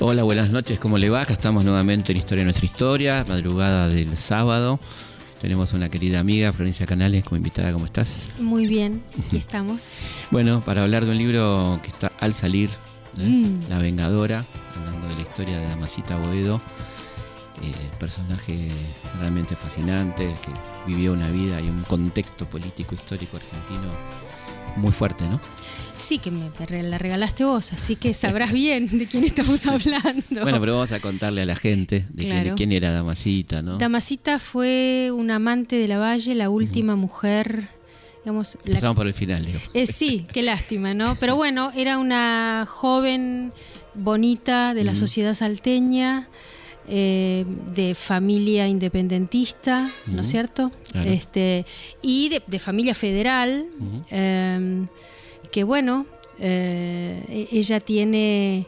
Hola, buenas noches, ¿cómo le va? Acá estamos nuevamente en Historia de Nuestra Historia, madrugada del sábado. Tenemos una querida amiga, Florencia Canales, como invitada, ¿cómo estás? Muy bien, aquí estamos. Bueno, para hablar de un libro que está al salir, ¿eh? Mm. La Vengadora, hablando de la historia de Damasita Boedo, eh, personaje realmente fascinante, que vivió una vida y un contexto político histórico argentino muy fuerte, ¿no? Sí, que me la regalaste vos, así que sabrás bien de quién estamos hablando. Bueno, pero vamos a contarle a la gente de quién- quién, era Damasita, ¿no? Damasita fue una amante de la Valle, la última mujer, digamos, la- Empezamos por el final, digo. Eh, sí, qué lástima, ¿no? Pero bueno, era una joven bonita de la sociedad salteña, eh, de familia independentista, ¿no es cierto? claro. Este, y de, de familia federal, eh, que bueno, eh, e- ella tiene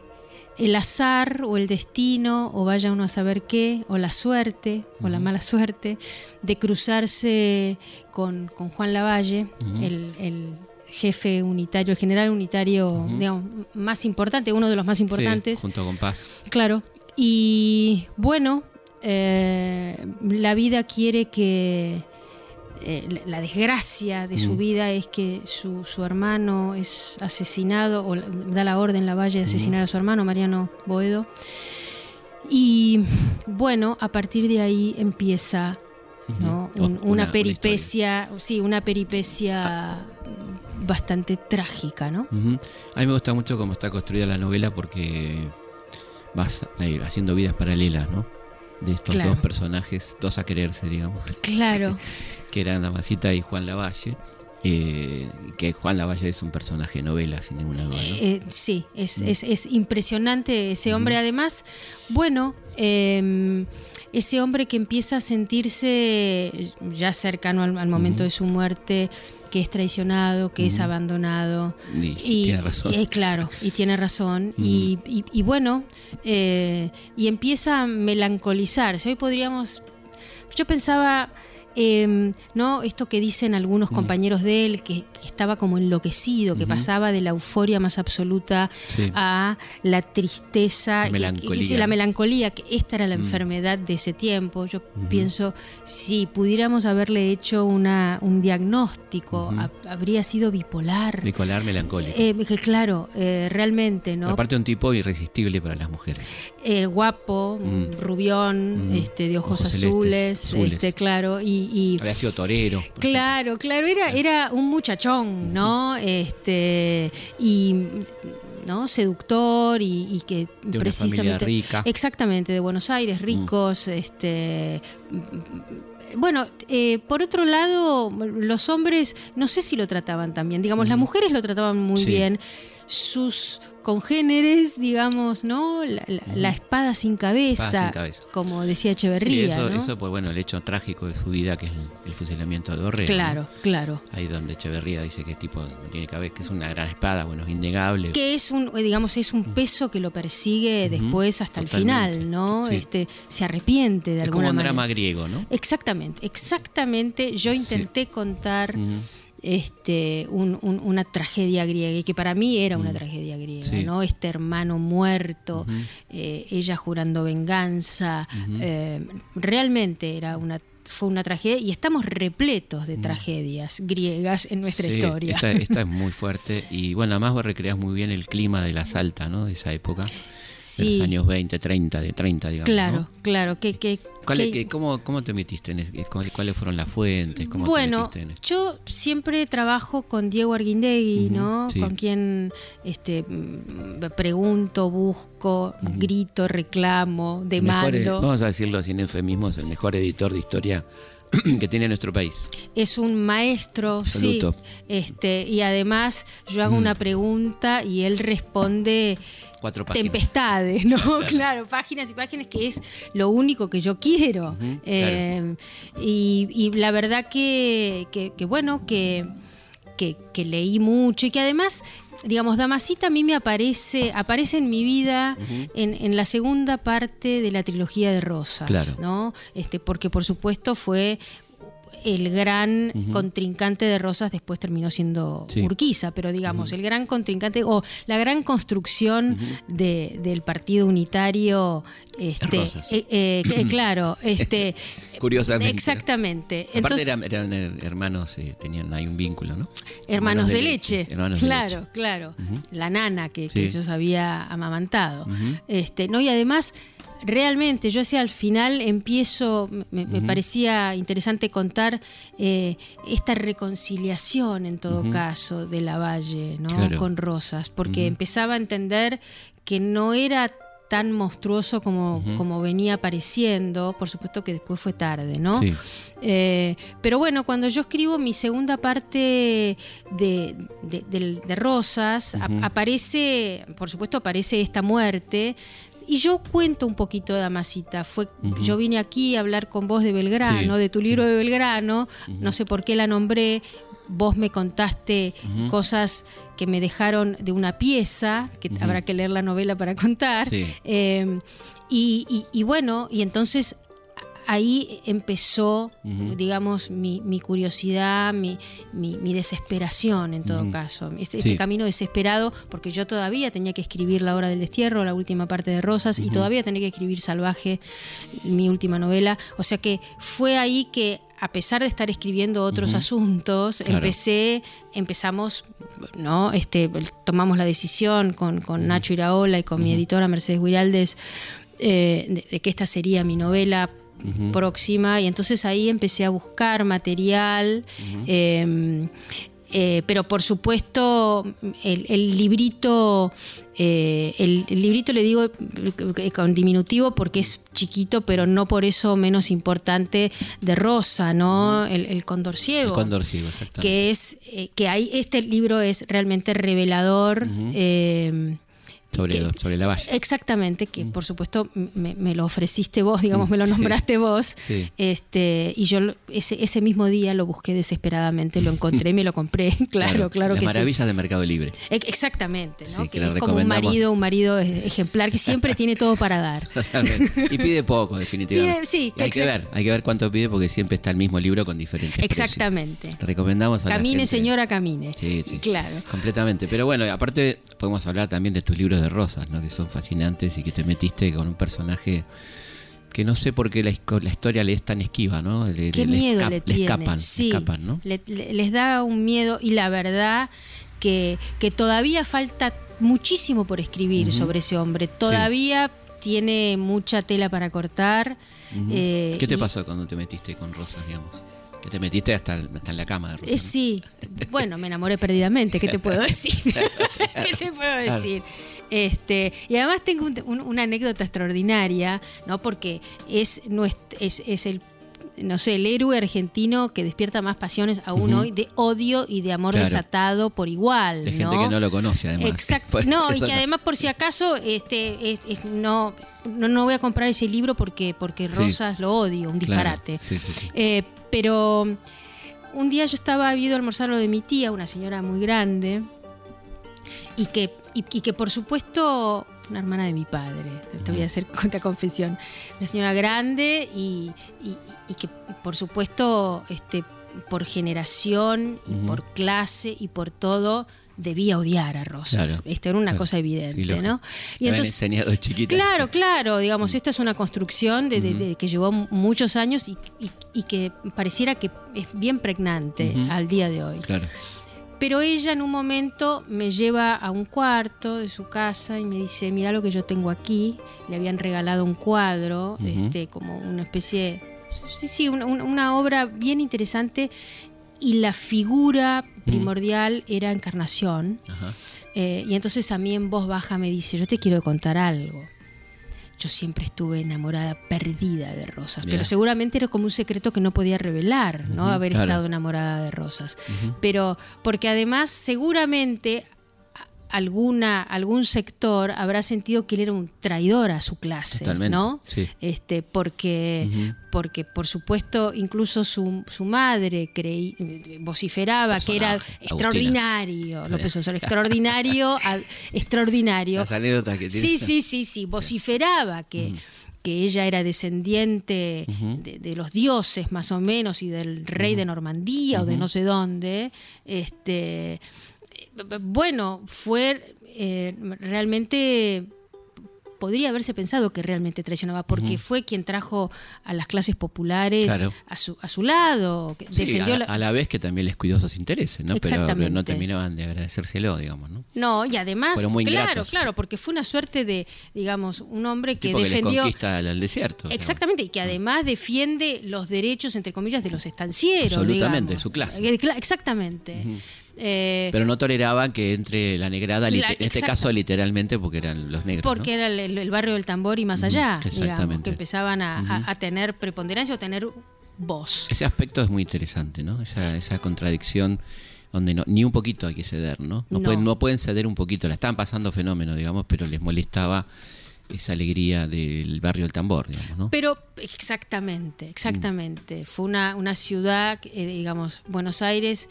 el azar o el destino, o vaya uno a saber qué, o la suerte, o la mala suerte, de cruzarse con, con Juan Lavalle, el, el jefe unitario, el general unitario, digamos, más importante, uno de los más Sí, importantes. junto con Paz. Claro. Y bueno, eh, la vida quiere que. eh, la- desgracia de su Mm. vida es que su, su hermano es asesinado, o da la orden la Valle de asesinar a su hermano, Mariano Boedo. Y bueno, a partir de ahí empieza ¿no? Un- Una- una, una peripecia, sí, una peripecia bastante trágica, ¿no? A mí me gusta mucho cómo está construida la novela porque vas eh, haciendo vidas paralelas, ¿no? De estos Claro. dos personajes, dos a quererse, digamos, Claro. que eran Damasita y Juan Lavalle. eh, que Juan Lavalle es un personaje de novela, sin ninguna duda, ¿no? Eh, sí, es, es- es impresionante ese hombre. Además, bueno, eh, ese hombre que empieza a sentirse ya cercano al, al momento de su muerte, que es traicionado, que es abandonado. Y tiene razón. eh, claro, y tiene razón. y bueno, eh, y empieza a melancolizarse. Hoy podríamos. Yo pensaba. Eh, no esto que dicen algunos compañeros de él que, que estaba como enloquecido que pasaba de la euforia más absoluta Sí. a la tristeza que- que- Melancolía. sí, la melancolía que esta era la enfermedad de ese tiempo yo pienso si pudiéramos haberle hecho una, un diagnóstico ha- habría sido bipolar Bipolar melancólico. eh, que claro, eh, realmente, ¿no? Aparte un tipo irresistible para las mujeres. Eh, guapo, Mm. rubión, Mm. este, de ojos, azules, azules. este, claro, y, y- Había sido torero. claro, claro, era, era un muchachón, ¿no? Este, y ¿no? seductor y, y que una precisamente rica. exactamente de Buenos Aires ricos este bueno, eh, por otro lado, los hombres, no sé si lo trataban tan bien. Digamos, las mujeres lo trataban muy Sí. bien. Sus congéneres, digamos, ¿no? La, la- la espada sin cabeza, Espada sin cabeza. como decía Sí, Echeverría, eso, ¿no? eso, pues bueno, el hecho trágico de su vida, que es el, el fusilamiento de Dorrego. claro, ¿no? claro. Ahí donde Echeverría dice que tipo no tiene cabeza, que es una gran espada, bueno, es innegable. que es un eh, digamos es un peso que lo persigue después hasta totalmente. el final no Sí. este se arrepiente de es alguna como un manera drama griego, ¿no? exactamente exactamente yo Sí. intenté contar. Este un- un- una tragedia griega y que para mí era una tragedia griega Mm. Sí. no este hermano muerto eh, ella jurando venganza eh, realmente era una fue una tragedia y estamos repletos de tragedias griegas en nuestra Mm. Sí, historia Esta, esta es muy fuerte y bueno, además recreas muy bien el clima de la Salta, ¿no? De esa época, de sí los años 20, 30, de 30, digamos. claro ¿no? claro que, que, ¿Cuál- que- qué- cómo, ¿Cómo te metiste en es- cómo- ¿Cuáles fueron las fuentes? ¿Cómo te Bueno, en yo siempre trabajo con Diego Arguindegui, ¿no? sí. Con quien este, mm, pregunto, busco, grito, reclamo, El mejor, eh, demando. vamos a decirlo sin eufemismos, el mejor editor de historia que tiene nuestro país. Es un maestro, Absoluto. sí. Este, y además yo hago una pregunta y él responde Cuatro páginas. tempestades, ¿no? Claro. páginas y páginas que es lo único que yo quiero. Eh, y, y la verdad que, que- que bueno, que, que, que leí mucho y que además, digamos, Damasita a mí me aparece, aparece en mi vida en, en la segunda parte de la trilogía de Rosas, Claro. ¿no? Este, porque por supuesto fue el gran contrincante de Rosas después terminó siendo Urquiza, pero digamos, el gran contrincante o la gran construcción del Partido Unitario, este, eh, eh, claro, este, curiosamente. Exactamente. Aparte eran, hermanos, eh, tenían hay un vínculo, ¿no? Hermanos, de, leche. claro, claro. La nana que, ellos había amamantado. este, no, y además realmente, yo decía al final empiezo, me, parecía interesante contar eh, esta reconciliación en todo caso de la Valle ¿no? con Rosas, porque empezaba a entender que no era tan monstruoso como, como venía apareciendo, por supuesto que después fue tarde, ¿no? Eh, pero bueno, cuando yo escribo mi segunda parte de, de, Rosas, aparece, por supuesto aparece esta muerte, y yo cuento un poquito de Amasita. Fue, Yo vine aquí a hablar con vos de Belgrano, de tu libro de Belgrano, no sé por qué la nombré. Vos me contaste cosas que me dejaron de una pieza, que habrá que leer la novela para contar. Eh, y, bueno, y entonces ahí empezó, digamos, mi, curiosidad, mi, desesperación en todo caso. Este, este camino desesperado, porque yo todavía tenía que escribir La hora del destierro, la última parte de Rosas, y todavía tenía que escribir Salvaje, mi última novela. O sea que fue ahí que a pesar de estar escribiendo otros asuntos, empecé, empezamos, ¿no? Este, tomamos la decisión con, Nacho Iraola y con mi editora Mercedes Guiraldes eh, de, que esta sería mi novela próxima y entonces ahí empecé a buscar material. Eh, pero por supuesto el, librito eh, el, librito le digo eh, con diminutivo porque es chiquito pero no por eso menos importante de Rosa no el, Condor Ciego. El Condor Ciego que es que hay este libro es realmente revelador sobre, la valle. Exactamente, que mm. por supuesto me, lo ofreciste vos, digamos, me lo nombraste vos. Este, y yo ese, ese mismo día lo busqué desesperadamente, lo encontré, me lo compré, claro, claro, que maravillas de Mercado Libre. Exactamente, ¿no? que, es como un marido, un marido ejemplar que siempre tiene todo para dar. y pide poco, definitivamente. sí, hay que ver, hay que ver cuánto pide porque siempre está el mismo libro con diferentes Exactamente. Recomendamos a Camine, señora, camine. Sí, sí. Claro. Completamente. Pero bueno, aparte podemos hablar también de tus libros de Rosas, ¿no? que son fascinantes y que te metiste con un personaje que no sé por qué la, historia le es tan esquiva, ¿no? Le, qué miedo le, escapan, escapan, ¿no? les da un miedo y la verdad que, que todavía falta muchísimo por escribir sobre ese hombre. Todavía tiene mucha tela para cortar. Eh, ¿Qué te pasó cuando te metiste con Rosas, digamos? Que te metiste hasta, en la cama. Eh, sí, bueno, me enamoré perdidamente, ¿qué te puedo decir? ¿Qué te puedo decir? Este, y además tengo una anécdota extraordinaria, ¿no? Porque es, es, es el no sé, el héroe argentino que despierta más pasiones aún hoy de odio y de amor desatado por igual. De gente que no lo conoce, además. Exacto. No, y que además, por si acaso, este, no, no, voy a comprar ese libro porque, porque Rosas lo odio, un disparate. Eh, pero un día yo estaba viendo almorzar lo de mi tía, una señora muy grande, y que, y, que por supuesto, una hermana de mi padre, te voy a hacer cuenta confesión, una señora grande y, que por supuesto, este, por generación y por clase y por todo, debía odiar a Rosas. Esto era una cosa evidente, ¿no? Y entonces, enseñado chiquita. Claro, claro, digamos, esta es una construcción de, que llevó muchos años y, que pareciera que es bien pregnante al día de hoy. Claro. Pero ella en un momento me lleva a un cuarto de su casa y me dice, mira lo que yo tengo aquí. Le habían regalado un cuadro, este, como una especie, sí, sí, una, obra bien interesante y la figura primordial era Encarnación. Eh, y entonces a mí en voz baja me dice, yo te quiero contar algo yo siempre estuve enamorada, perdida de Rosas, pero seguramente era como un secreto que no podía revelar, ¿no? Haber estado enamorada de Rosas. Pero porque además seguramente alguna, algún sector habrá sentido que él era un traidor a su clase, ¿no? Este, porque, porque por supuesto incluso su, su madre creí, vociferaba que era extraordinario, López Osorno, extraordinario, extraordinario. Las anécdotas que tiene. Sí, sí, sí, sí, vociferaba que que ella era descendiente de, los dioses más o menos y del rey de Normandía o de no sé dónde, este, bueno, fue eh, realmente podría haberse pensado que realmente traicionaba, porque fue quien trajo a las clases populares a, su, a su lado. defendió a, la... vez que también les cuidó sus intereses, ¿no? Pero, no terminaban de agradecérselo, digamos, ¿no? No, y además, claro, claro, porque fue una suerte de, digamos, un hombre que defendió. Que conquista al, desierto. Exactamente, y que además defiende los derechos, entre comillas, de los estancieros. Absolutamente, su clase. Eh, exactamente. Eh, Pero no toleraban que entre la negrada, en este caso literalmente porque eran los negros. Porque era el, barrio del tambor y más allá, digamos, que empezaban a, tener preponderancia o tener voz. Ese aspecto es muy interesante, ¿no? Esa, esa contradicción donde no, ni un poquito hay que ceder, ¿no? No, Pueden, no pueden ceder un poquito, la estaban pasando fenómenos, digamos, pero les molestaba esa alegría del barrio del tambor, digamos, ¿no? Pero exactamente, exactamente. Fue una, una ciudad, eh, digamos, Buenos Aires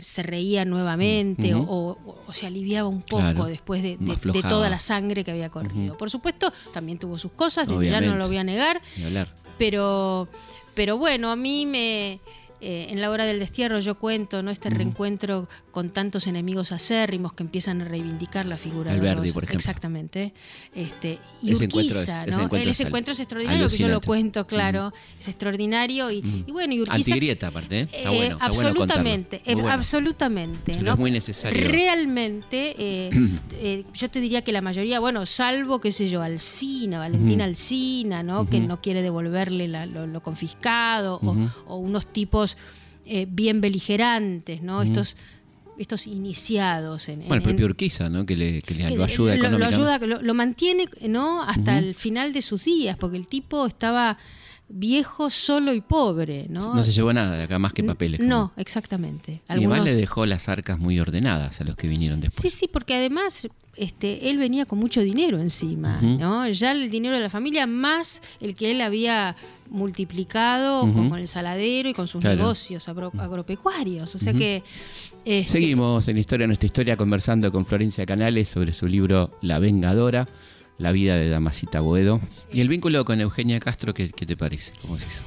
se reía nuevamente o, se aliviaba un poco después de, toda la sangre que había corrido. Por supuesto, también tuvo sus cosas, de no lo voy a negar, pero, pero bueno, a mí me eh, en la hora del destierro yo cuento ¿no? este reencuentro con tantos enemigos acérrimos que empiezan a reivindicar la figura de Verdi, por ejemplo. Exactamente. Este, y ese Urquiza, encuentro ¿no? ese encuentro es extraordinario, que yo lo cuento, claro, es extraordinario. Y, bueno, y Urquiza. Antigrieta, aparte, ¿eh? está eh, bueno. Está absolutamente, bueno absolutamente. Es muy necesario. Realmente, yo te diría que la mayoría, bueno, salvo, qué sé yo, Alcina, Valentina Alcina, ¿no? que no quiere devolverle lo, confiscado, o unos tipos eh, bien beligerantes, ¿no? Estos estos iniciados en, bueno, el propio Urquiza, ¿no? que, le, lo ayuda lo, lo, ayuda, lo, mantiene no hasta el final de sus días porque el tipo estaba viejo, solo y pobre. No, no se llevó nada de acá más que papeles. No, exactamente. Y además le dejó las arcas muy ordenadas a los que vinieron después. Sí, sí, porque además este, él venía con mucho dinero encima, ¿no? Ya el dinero de la familia más el que él había multiplicado con, el saladero y con sus negocios agropecuarios. O sea que... Este, Seguimos en Historia Nuestra Historia conversando con Florencia Canales sobre su libro La Vengadora, la vida de Damasita Boedo. Y el vínculo con Eugenia Castro, ¿qué, te parece? ¿Cómo es eso?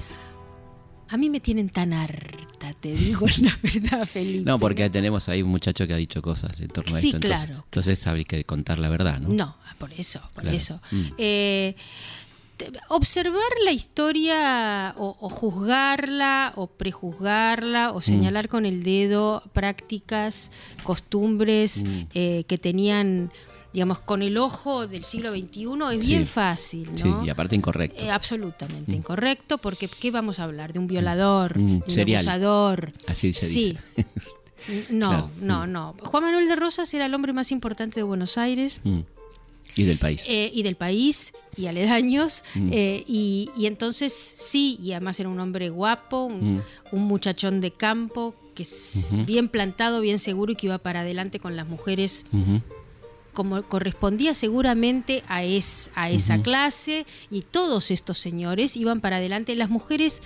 A mí me tienen tan harta, te digo la verdad, Felipe. No, porque tenemos ahí un muchacho que ha dicho cosas en torno a esto. Entonces, claro. Entonces habría que contar la verdad, ¿no? No, por eso, por eso. Mm. Eh, observar la historia o, juzgarla o prejuzgarla o mm. señalar con el dedo prácticas, costumbres mm. eh, que tenían digamos, con el ojo del siglo XXI es bien fácil, ¿no? Sí, y aparte incorrecto. Eh, absolutamente mm. incorrecto, porque ¿qué vamos a hablar? ¿De un violador? ¿De un abusador? Así se sí. No, no, no. Juan Manuel de Rosas era el hombre más importante de Buenos Aires. Y del país. Eh, y del país, y aledaños. Mm. Eh, y, entonces sí, y además era un hombre guapo, un, mm. muchachón de campo, que es bien plantado, bien seguro y que iba para adelante con las mujeres. Como correspondía seguramente a, es, a esa clase y todos estos señores iban para adelante. Las mujeres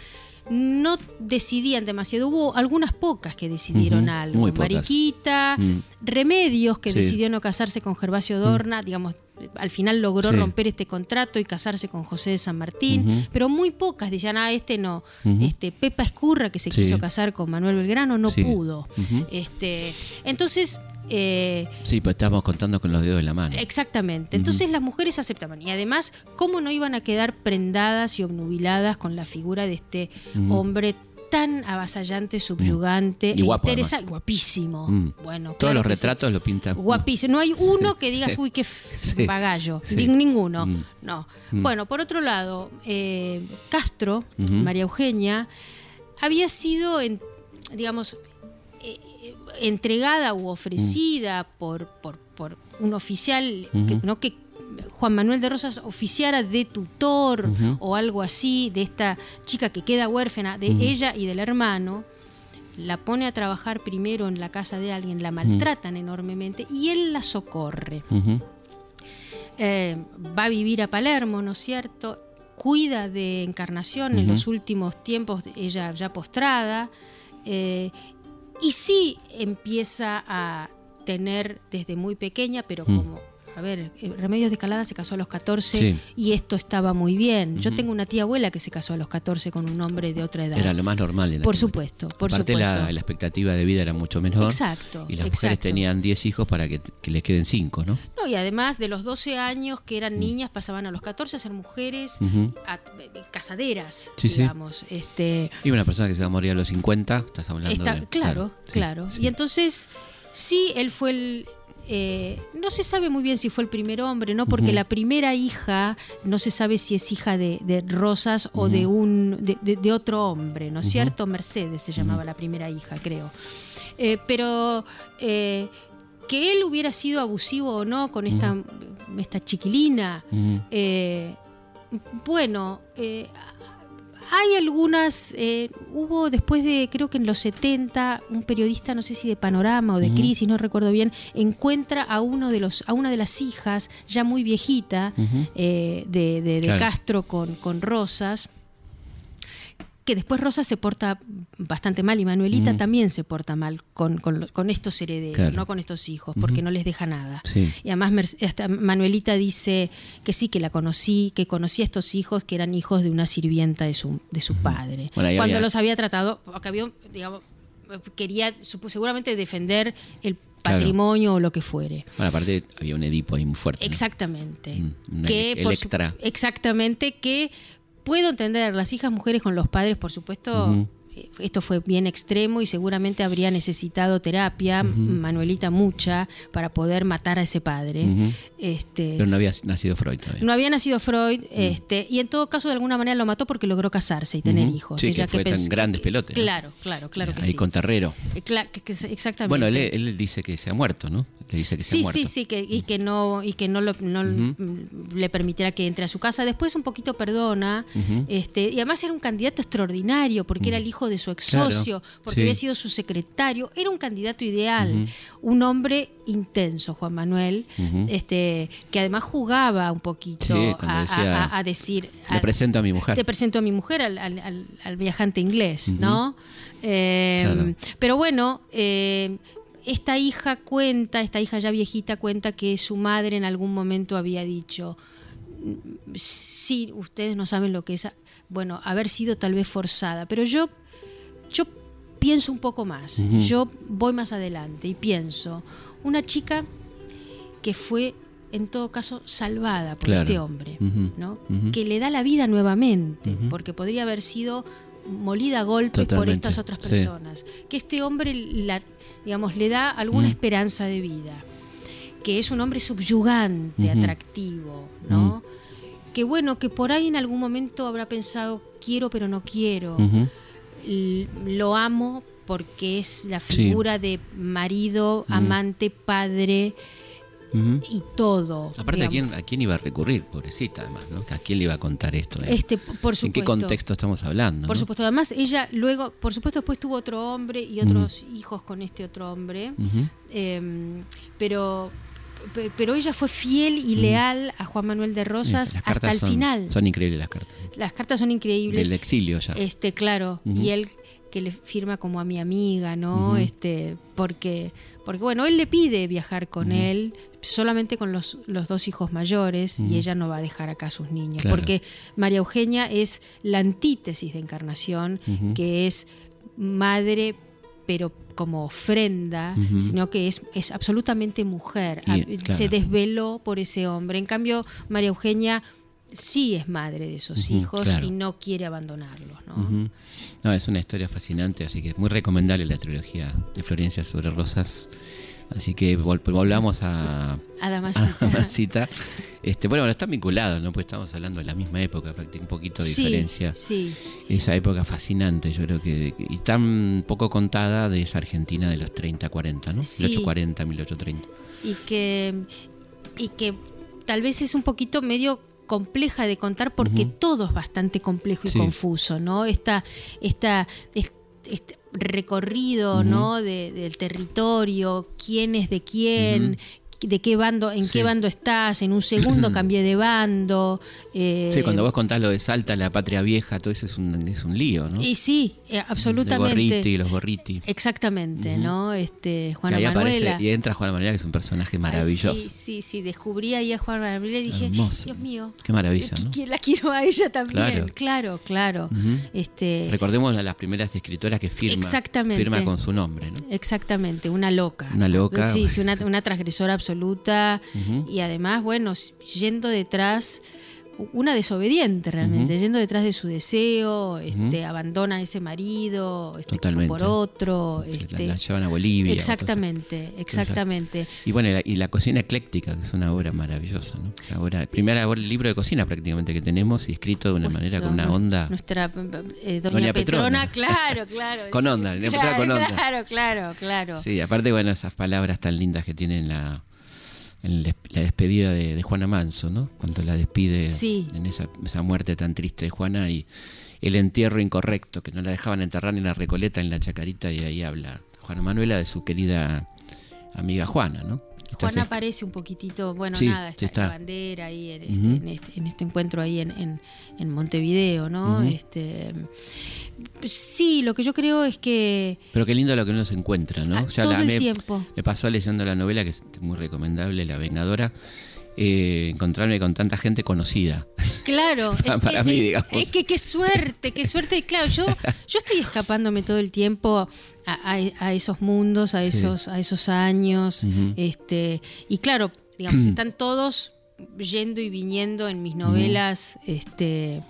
no decidían demasiado. Hubo algunas pocas que decidieron algo. Mariquita, mm. Remedios, que decidió no casarse con Gervasio Dorna, digamos, al final logró romper este contrato y casarse con José de San Martín, pero muy pocas decían, ah, este no. este, Pepa Escurra, que se quiso casar con Manuel Belgrano, no pudo. este, entonces, eh, sí, pues estamos contando con los dedos de la mano. Exactamente. Entonces las mujeres aceptaban. Y además, ¿cómo no iban a quedar prendadas y obnubiladas con la figura de este hombre tan avasallante, subyugante, y guapo, guapísimo. Mm. Bueno, todos los retratos lo pintan. Guapísimo. No hay uno que digas, uy, qué bagallo. Ninguno. Mm. No. Mm. Bueno, por otro lado, eh, Castro, María Eugenia, había sido, en, digamos, eh, entregada u ofrecida por, por, por, un oficial que, ¿no? que Juan Manuel de Rosas oficiara de tutor o algo así de esta chica que queda huérfana, de ella y del hermano, la pone a trabajar primero en la casa de alguien, la maltratan enormemente y él la socorre. Eh, va a vivir a Palermo, ¿no es cierto? Cuida de Encarnación en los últimos tiempos, ella ya postrada, eh, y sí empieza a tener desde muy pequeña, pero como a ver, eh, Remedios de Escalada se casó a los 14 Sí. y esto estaba muy bien. Yo tengo una tía abuela que se casó a los 14 con un hombre de otra edad. Era lo más normal. en Por aquel supuesto, por Aparte supuesto. La, la expectativa de vida era mucho menor. Exacto, Y las mujeres tenían 10 hijos para que, que les queden 5, ¿no? No, y además de los 12 años que eran niñas, pasaban a los 14 a ser mujeres Mm. A- eh, casaderas, Sí, sí. digamos. Este, Y una persona que se va a morir a los 50, estás hablando está, de... claro, claro. sí. Y entonces, sí, él fue el. Eh, no se sabe muy bien si fue el primer hombre, ¿no? Porque la primera hija no se sabe si es hija de, de Rosas o de un de, de- de otro hombre, ¿no es cierto? Mercedes se llamaba la primera hija, creo. Eh, pero eh, que él hubiera sido abusivo o no con esta, esta chiquilina, bueno, hay algunas, eh, hubo después de, creo que en los 70, un periodista, no sé si de Panorama o de Crisis, no recuerdo bien, encuentra a uno de los, a una de las hijas, ya muy viejita, eh, de, de- de Claro. Castro con, con Rosas. Que después Rosas se porta bastante mal y Manuelita también se porta mal con, con estos herederos, Claro. no con estos hijos, porque no les deja nada. Sí. Y además Merce- hasta Manuelita dice que sí, que la conocí, que conocí a estos hijos que eran hijos de una sirvienta de su, de su padre. Bueno, Cuando había- los había tratado, porque había, digamos, quería seguramente defender el Claro. patrimonio o lo que fuere. Bueno, aparte había un Edipo ahí muy fuerte. Exactamente. Mm, una que su- Electra. exactamente, que puedo entender, las hijas mujeres con los padres, por supuesto, esto fue bien extremo y seguramente habría necesitado terapia, Manuelita mucha, para poder matar a ese padre. Este, Pero no había nacido Freud todavía. no había nacido Freud, este, y en todo caso de alguna manera lo mató porque logró casarse y tener hijos. Sí, que Ella fue tan grandes pelotes, ¿no? Claro, claro, claro que Ahí sí. con Terrero. Eh, que- que- exactamente. Bueno, él, él dice que se ha muerto, ¿no? Le dice que se ha muerto. sí, sí, que, y que no, y que no, lo- no le permitiera que entre a su casa. Después un poquito perdona, este, y además era un candidato extraordinario, porque era el hijo de su ex Claro, socio, porque sí. había sido su secretario, era un candidato ideal, un hombre intenso, Juan Manuel, este, que además jugaba un poquito Sí, a, decía, a- a decir a- presento a mi mujer. te presento a mi mujer, al, al- al- al viajante inglés, ¿no? Eh, Claro. Pero bueno, eh, esta hija cuenta, esta hija ya viejita cuenta que su madre en algún momento había dicho, "Mm, sí, ustedes no saben lo que es, bueno, haber sido tal vez forzada, pero yo, yo pienso un poco más, yo voy más adelante y pienso, una chica que fue en todo caso salvada por Claro. este hombre. ¿no? Que le da la vida nuevamente, porque podría haber sido molida a golpes por estas otras sí. personas. Que este hombre, la- digamos, le da alguna esperanza de vida, que es un hombre subyugante, atractivo, ¿no? Que bueno, que por ahí en algún momento habrá pensado, quiero pero no quiero, lo amo porque es la Sí. figura de marido, Mm. amante, padre y todo. Aparte, ¿a quién, ¿a quién iba a recurrir? Pobrecita, además, ¿no? ¿A quién le iba a contar esto? eh? Este, por supuesto. ¿En qué contexto estamos hablando? Por no? supuesto, además ella luego, por supuesto, después tuvo otro hombre y otros hijos con este otro hombre, eh, pero, pe- pero ella fue fiel y leal a Juan Manuel de Rosas hasta el son- final. Son increíbles las cartas. Las cartas son increíbles. Del exilio ya. Este, claro, y él que le firma como a mi amiga, ¿no? Este, porque, porque bueno, él le pide viajar con él solamente con los, los dos hijos mayores y ella no va a dejar acá a sus niños, Claro. porque María Eugenia es la antítesis de Encarnación, que es madre pero como ofrenda, sino que es, es absolutamente mujer. Y, Ah, claro. Se desveló por ese hombre. En cambio, María Eugenia sí es madre de esos hijos claro. y no quiere abandonarlos. ¿no? No, es una historia fascinante, así que es muy recomendable la trilogía de Florencia sobre Rosas. Así que vol- volvamos a, A a Damasita. Este, bueno, bueno, están vinculados, ¿no? Pues estamos hablando de la misma época, un poquito de Sí, diferencia. Sí, Esa época fascinante, yo creo que. Y tan poco contada de esa Argentina de los 30, 40, ¿no? Sí. 1840, 1830. y que, y que tal vez es un poquito medio compleja de contar porque todo es bastante complejo y Sí. confuso, ¿no? Esta, esta, es- este recorrido. ¿no? De- del territorio, quién es de quién, de qué bando, en Sí. qué bando estás, en un segundo cambié de bando. eh, Sí, cuando vos contás lo de Salta, la patria vieja, todo eso es un, es un lío, ¿no? Y sí, eh, absolutamente. Gorriti, los Gorriti. Exactamente, ¿no? Este, Y Juana ahí Manuela. aparece, y entra Juana Manuela, que es un personaje Ay, maravilloso. sí, sí, sí, descubrí ahí a Juana Manuela y dije, Hermoso. Dios mío. Qué maravilla, ¿no? la quiero a ella también. Claro. Claro. Este, Recordemos a las primeras escritoras que firma, Exactamente. firma con su nombre, ¿no? Exactamente, una loca. Una loca. Sí, sí, una, una transgresora absoluta Ujú. y además, bueno, yendo detrás, una desobediente realmente, yendo detrás de su deseo, este, abandona a ese marido este, por otro. La- Este, la llevan a Bolivia. exactamente, exactamente. Y bueno, y la, y la cocina ecléctica, que es una obra maravillosa, ¿no? La obra, primera obra, libro de cocina prácticamente que tenemos y escrito de una manera con una onda. Nuestra eh, doña, Doña Petrona, Petrona. claro, claro. Con onda, claro, con onda. Claro, claro, claro. Sí, aparte, bueno, esas palabras tan lindas que tiene en la, en la despedida de, de Juana Manso, ¿no? Cuando la despide Sí. en esa, esa muerte tan triste de Juana y el entierro incorrecto, que no la dejaban enterrar en la Recoleta, en la Chacarita, y ahí habla Juana Manuela de su querida amiga Juana, ¿no? Entonces, aparece un poquitito, bueno, Sí, nada, sí está, está. la bandera ahí en, este, en, este, en este encuentro ahí en, en- en Montevideo, ¿no? Este, sí, lo que yo creo es que Pero qué lindo lo que uno se encuentra, ¿no? Ah, todo el me, tiempo. me pasó leyendo la novela, que es muy recomendable, La Vengadora, eh, encontrarme con tanta gente conocida. Claro, Para- que, mí, digamos. es que qué suerte, qué suerte. Claro, yo, yo estoy escapándome todo el tiempo a, a- a esos mundos, a Sí. esos, a esos años. Este, y claro, digamos, están todos yendo y viniendo en mis novelas, este,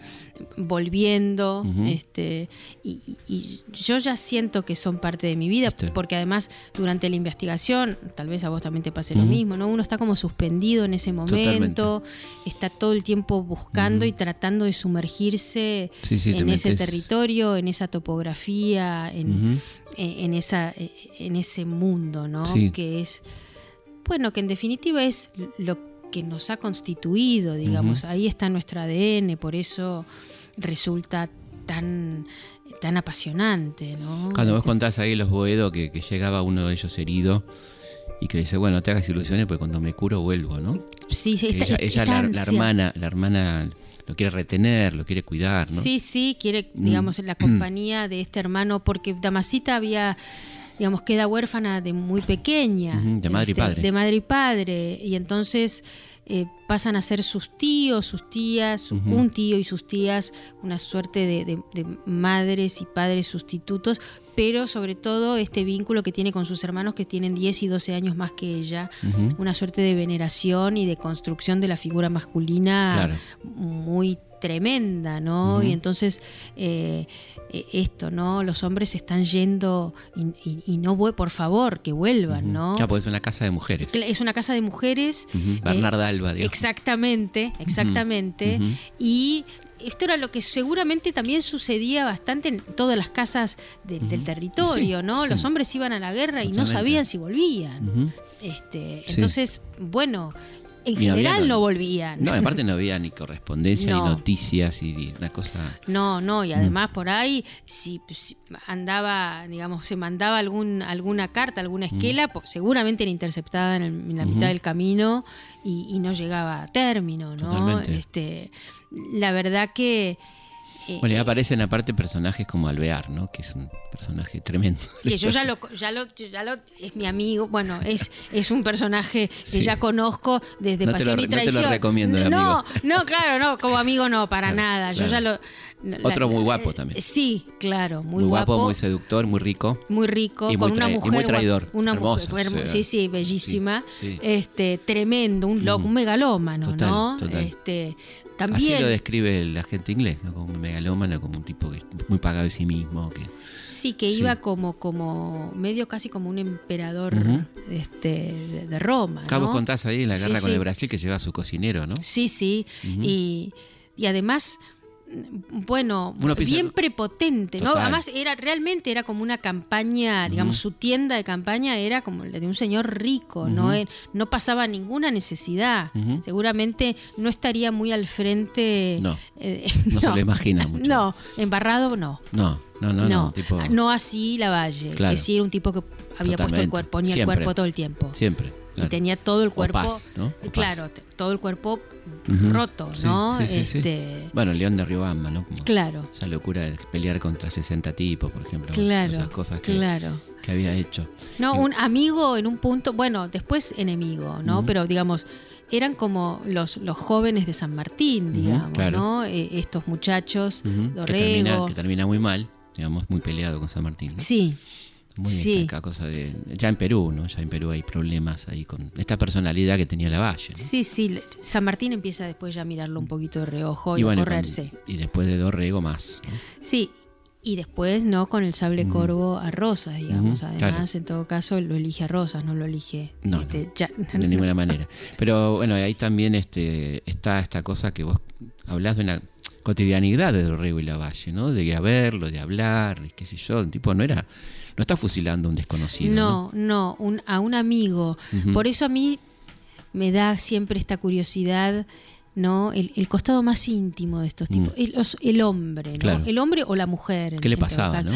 volviendo, este, y, y- yo ya siento que son parte de mi vida, Este. porque además durante la investigación, tal vez a vos también te pase lo mismo, ¿no? Uno está como suspendido en ese momento, está todo el tiempo buscando y tratando de sumergirse Sí, sí, te en ese metes. territorio, en esa topografía, en, Ujú. en, en esa, en ese mundo, ¿no? Sí. Que es, bueno, que en definitiva es lo que nos ha constituido, digamos. Ahí está nuestro ADN, por eso resulta tan, tan apasionante, ¿no? Cuando vos Este- contás ahí los Boedo que, que llegaba uno de ellos herido y que le dice, bueno, no te hagas ilusiones porque cuando me curo vuelvo, ¿no? Sí, sí, Que esta- ella, ella, la, hermana, la hermana lo quiere retener, lo quiere cuidar, ¿no? Mm. Sí, sí, quiere, digamos, la compañía de este hermano, porque Damasita había, digamos, queda huérfana de muy pequeña. De madre y este, padre. De madre y padre. Y entonces eh, pasan a ser sus tíos, sus tías, un tío y sus tías, una suerte de, de- de madres y padres sustitutos, pero sobre todo este vínculo que tiene con sus hermanos que tienen 10 y 12 años más que ella, una suerte de veneración y de construcción de la figura masculina Claro. muy tremenda, ¿no? Y entonces eh, eh, esto, ¿no? Los hombres están yendo y, y- y no, por favor, que vuelvan, ¿no? Ya, pues es una casa de mujeres. Es una casa de mujeres. Eh, Bernarda Alba, digamos. Exactamente, exactamente. Y esto era lo que seguramente también sucedía bastante en todas las casas de- del territorio, Sí, ¿no? sí. Los hombres iban a la guerra y no sabían si volvían. Este, entonces, bueno, en había general no volvían. No, aparte no había ni correspondencia, No. ni noticias, y, una cosa... No, no, Mm. y además por ahí, si, si andaba, digamos, se mandaba algún, alguna carta, alguna Mm. esquela, pues, seguramente era interceptada en, el- en la mitad del camino y, y no llegaba a término, ¿no? Totalmente. Este, la verdad que. Bueno, y aparecen aparte personajes como Alvear, ¿no? Que es un personaje tremendo. que yo ya lo, ya lo, ya lo, es mi amigo, bueno, es, es un personaje que ya conozco desde No Pasión lo- y no te lo Traición. recomiendo no, amigo. no, claro, no, como amigo no, para Claro, nada. Yo claro. ya lo. Otro muy guapo también. eh, Sí, claro, muy, Muy, guapo, guapo, muy seductor, muy rico. muy rico, Y con muy una trai- y mujer muy traidor. una Hermoso, mujer, hermo- sí. sí, sí, bellísima, Sí, sí. este, tremendo, un loco, un megalómano, Total, ¿no? total. Este, Así también, lo describe el agente inglés, ¿no? Como un megalómano, como un tipo que es muy pagado de sí mismo. Que... sí, que sí. iba como, como medio casi como un emperador, este, de, de Roma, ¿no? contás ahí en la guerra con el Brasil que lleva a su cocinero, ¿no? Sí, sí. y, y además, bueno, bien prepotente, ¿no? Además, era, realmente era como una campaña, digamos, su tienda de campaña era como la de un señor rico, ¿no? Eh, No pasaba ninguna necesidad. Seguramente no estaría muy al frente. No. eh, No se lo imagina mucho. No, embarrado no. No, no, no, no. No, tipo, no así la Valle, Claro. que sí era un tipo que había puesto el cuerpo, ponía Siempre. el cuerpo todo el tiempo. Siempre. Y tenía todo el cuerpo, Paz, ¿no? O claro, Paz. t- todo el cuerpo roto, Sí, ¿no? sí, sí, sí. este, Bueno, León de Riobamba, ¿no? Como Claro, Esa locura de pelear contra 60 tipos, por ejemplo. claro, Esas cosas que, claro. que había hecho. No, un amigo en un punto, bueno, después enemigo, ¿no? Pero digamos, eran como los, los jóvenes de San Martín, digamos, claro. ¿no? Eh, estos muchachos, Ujú, que, termina, que termina muy mal, digamos, muy peleado con San Martín. ¿no? Sí, Muy sí. cosa de. Ya en Perú, ¿no? Ya en Perú hay problemas ahí con esta personalidad que tenía la Valle. ¿no? sí, sí. San Martín empieza después ya a mirarlo un poquito de reojo y, bueno, a y con- correrse. Y, después de Dorrego más. ¿no? Sí, y después, ¿no? Con el sable corvo a Rosas, digamos. Además, claro. en todo caso, lo elige a Rosas, no lo elige. No, este, no. ya- De ninguna manera. Pero bueno, ahí también este, está esta cosa que vos hablás de una cotidianidad de Dorrego y la Valle, ¿no? De ir a verlo, de hablar, qué sé yo. El tipo no era. No está fusilando a un desconocido. ¿no? No, no, un- a un amigo. Por eso a mí me da siempre esta curiosidad, ¿no? El, el costado más íntimo de estos tipos. El, hombre, ¿no? Mm. Claro. El hombre o la mujer. ¿Qué le pasaba, no?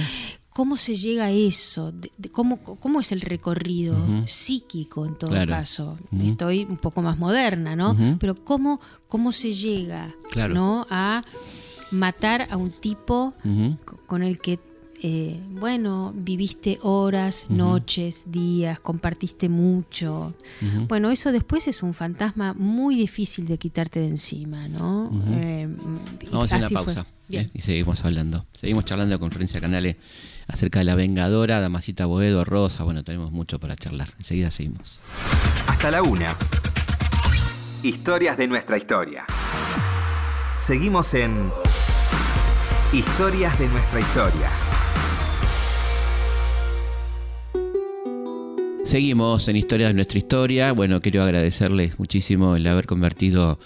¿Cómo se llega a eso? De- de cómo, ¿Cómo es el recorrido psíquico en todo Claro. caso? Estoy un poco más moderna, ¿no? Pero ¿cómo, cómo se llega Claro. ¿no? a matar a un tipo con el que, eh, bueno, viviste horas, noches, días, compartiste mucho. Bueno, eso después es un fantasma muy difícil de quitarte de encima, ¿no? Eh, Vamos a hacer una pausa. ¿eh? y seguimos hablando. Seguimos charlando con Florencia Canales acerca de la Vengadora, Damasita Boedo, Rosa. Bueno, tenemos mucho para charlar. Enseguida seguimos. Hasta la una. Historias de nuestra historia. Seguimos en Historias de nuestra historia. Seguimos en Historia de nuestra historia. Bueno, quiero agradecerles muchísimo el haber convertido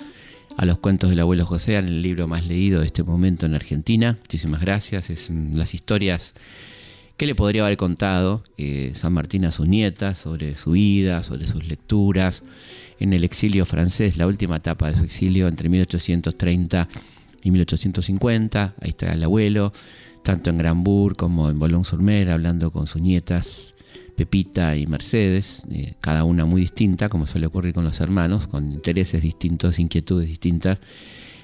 a los cuentos del abuelo José en el libro más leído de este momento en Argentina. Muchísimas gracias. Es mm, las historias que le podría haber contado eh, San Martín a sus nietas sobre su vida, sobre sus lecturas en el exilio francés, la última etapa de su exilio entre 1830 y 1850. Ahí está el abuelo, tanto en Granbourg como en Boulogne-sur-Mer, hablando con sus nietas Pepita y Mercedes, eh, cada una muy distinta, como suele ocurrir con los hermanos, con intereses distintos, inquietudes distintas.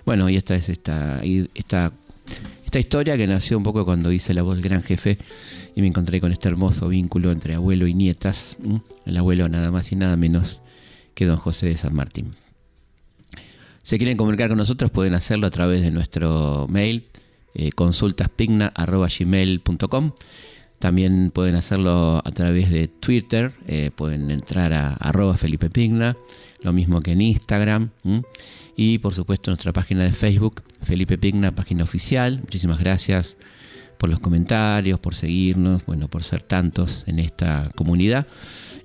Bueno, y esta es esta, esta, esta historia que nació un poco cuando hice la voz del gran jefe y me encontré con este hermoso vínculo entre abuelo y nietas. El abuelo nada más y nada menos que don José de San Martín. Si quieren comunicar con nosotros pueden hacerlo a través de nuestro mail eh, consultaspigna.gmail.com También pueden hacerlo a través de Twitter, eh, pueden entrar a arroba Felipe Pigna, lo mismo que en Instagram. Y por supuesto nuestra página de Facebook, Felipe Pigna, página oficial. Muchísimas gracias por los comentarios, por seguirnos, bueno, por ser tantos en esta comunidad.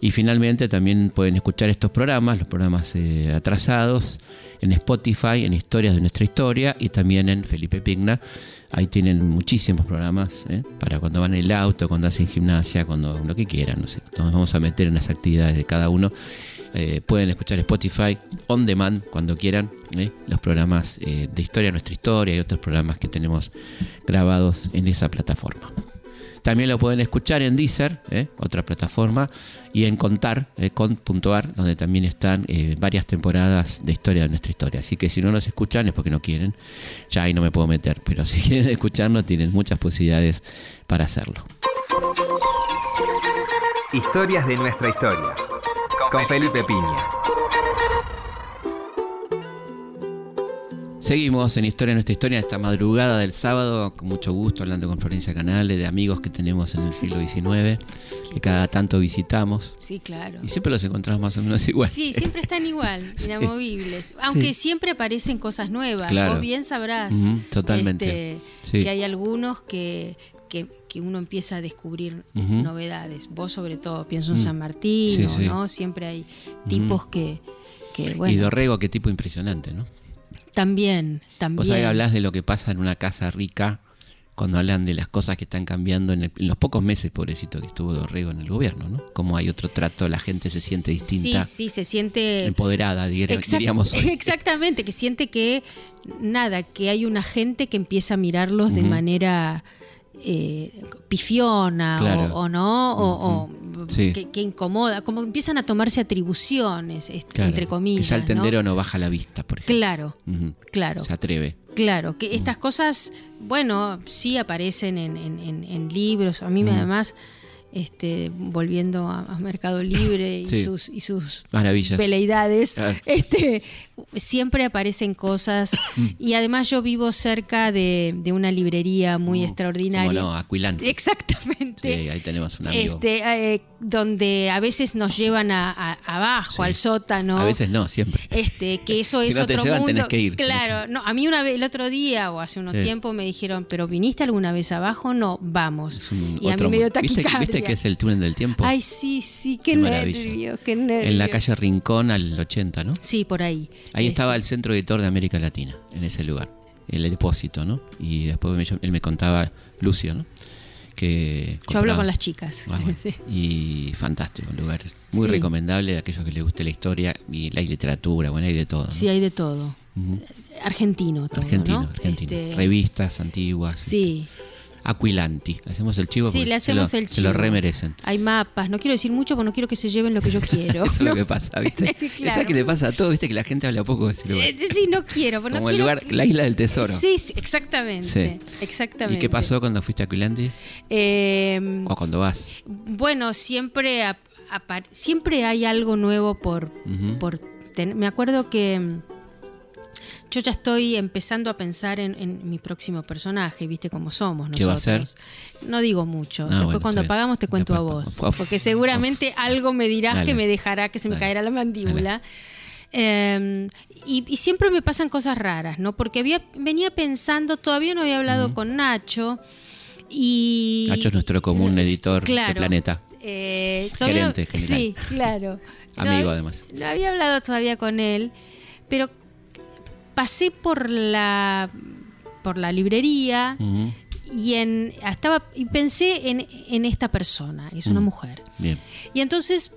Y finalmente también pueden escuchar estos programas, los programas eh, atrasados, en Spotify, en Historias de nuestra historia y también en Felipe Pigna. Ahí tienen muchísimos programas ¿eh? para cuando van en el auto, cuando hacen gimnasia, cuando lo que quieran. No sé. Nos vamos a meter en las actividades de cada uno. Eh, pueden escuchar Spotify on demand cuando quieran ¿eh? los programas eh, de Historia nuestra historia y otros programas que tenemos grabados en esa plataforma. También lo pueden escuchar en Deezer, ¿eh? otra plataforma, y en Contar, eh, con.ar, donde también están eh, varias temporadas de historia de nuestra historia. Así que si no nos escuchan es porque no quieren, ya ahí no me puedo meter, pero si quieren escucharnos tienen muchas posibilidades para hacerlo. Historias de nuestra historia. Con Felipe Piña. Seguimos en Historia nuestra historia esta madrugada del sábado, con mucho gusto, hablando con Florencia Canales, de amigos que tenemos en el siglo XIX, que cada tanto visitamos. Sí, claro. Y siempre los encontramos más o menos igual. Sí, siempre están igual, Sí. inamovibles. Aunque siempre aparecen cosas nuevas. Claro. Vos bien sabrás totalmente. este, Sí. que hay algunos que, que, que uno empieza a descubrir novedades. Vos sobre todo, pienso en Mm. San Martín, Sí, o, sí. ¿no? Siempre hay tipos que, que, bueno, Y Dorrego, qué tipo impresionante, ¿no? También, también. Vos ahí hablás de lo que pasa en una casa rica cuando hablan de las cosas que están cambiando en, el- en los pocos meses, pobrecito, que estuvo Dorrego en el gobierno, ¿no? Cómo hay otro trato, la gente se siente distinta, Sí, sí, se siente... empoderada, dir- Exact- diríamos hoy. Exactamente, que siente que nada, que hay una gente que empieza a mirarlos de manera eh, pifiona Claro. o, o no, o, o Sí. que, que incomoda, como empiezan a tomarse atribuciones, est- Claro, entre comillas. Que ya el tendero no, baja la vista, por ejemplo. Claro, claro. Se atreve. Claro, que estas cosas, bueno, sí aparecen en, en- en- en libros. A mí me además, este, volviendo a, a Mercado Libre y Sí. sus y sus Maravillas. veleidades, Claro. este, siempre aparecen cosas. y además yo vivo cerca de, de una librería muy Como extraordinaria. no, Aquilante. Exactamente. Sí, ahí tenemos un amigo. Este, eh, donde a veces nos llevan a, a- abajo, Sí. al sótano. A veces no, siempre. Este, que eso Si es no te otro llevan, mundo. tenés que ir, Claro, no, a mí una vez, el otro día o hace unos tiempo me dijeron, pero viniste alguna vez abajo, no, vamos. Un y a mí me dio mundo. ¿Viste, taquicardia. ¿Viste que es el túnel del tiempo? Ay, sí, sí, qué, Qué nervio, qué nervio. en la calle Rincón al 80, ¿no? Sí, por ahí. Ahí Este, estaba el centro editor de América Latina, en ese lugar, el depósito, ¿no? Y después me- él me contaba, Lucio, ¿no? Que Yo hablo con las chicas. Ah, bueno. Sí. Y fantástico, el lugar. Muy Sí. recomendable a aquellos que les guste la historia y la literatura, bueno, hay de todo. ¿no? Sí, hay de todo. Argentino todo, Argentino, ¿no? argentino. Este, Revistas antiguas. Sí. Aquilanti. Hacemos el chivo Sí, le se lo- hacemos el Se lo chivo. remerecen. Hay mapas, no quiero decir mucho porque no quiero que se lleven lo que yo quiero. Eso es ¿no? lo que pasa, ¿viste? Sí, Esa claro. que le pasa a todo, ¿viste? Que la gente habla poco de ese lugar. Eh, Sí, no quiero. pero no Como el quiero- lugar, la isla del tesoro. Sí, sí, exactamente. Sí. Exactamente. ¿Y qué pasó cuando fuiste a Aquilanti? Eh, O cuando vas. bueno, siempre, siempre hay algo nuevo por, Ujú. por ten- Me acuerdo que yo ya estoy empezando a pensar en, en mi próximo personaje, viste cómo somos nosotros. ¿Qué va a ser? No digo mucho. Ah, Después bueno, cuando está bien. pagamos te cuento Después, a vos. porque seguramente algo me dirás Dale. que me dejará que se me Dale. caerá la mandíbula. Eh, y, y siempre me pasan cosas raras, ¿no? Porque había, venía pensando, todavía no había hablado con Nacho. Y, Nacho es nuestro común editor de Claro. Planeta. Eh, Gerente general. Sí, claro. Amigo, No, además. No había hablado todavía con él, pero pasé por la por la librería y en estaba y pensé en, en esta persona, es una Mm. mujer. Bien. Y entonces